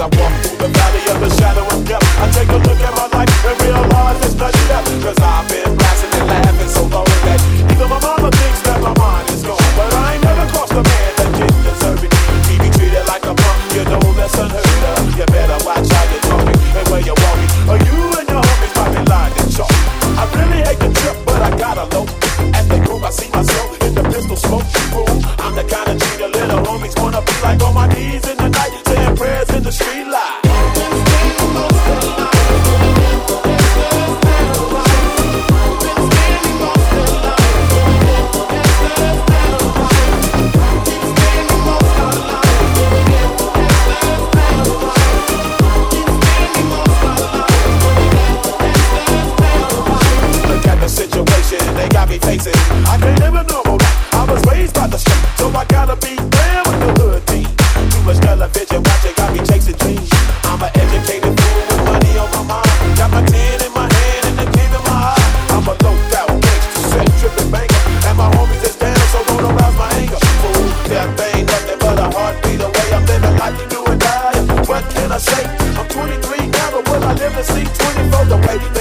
I walk through the valley of the shadow of death. I take a look at my life and realize it's nothing left. Cause I've 23, never will I live to see 24 the way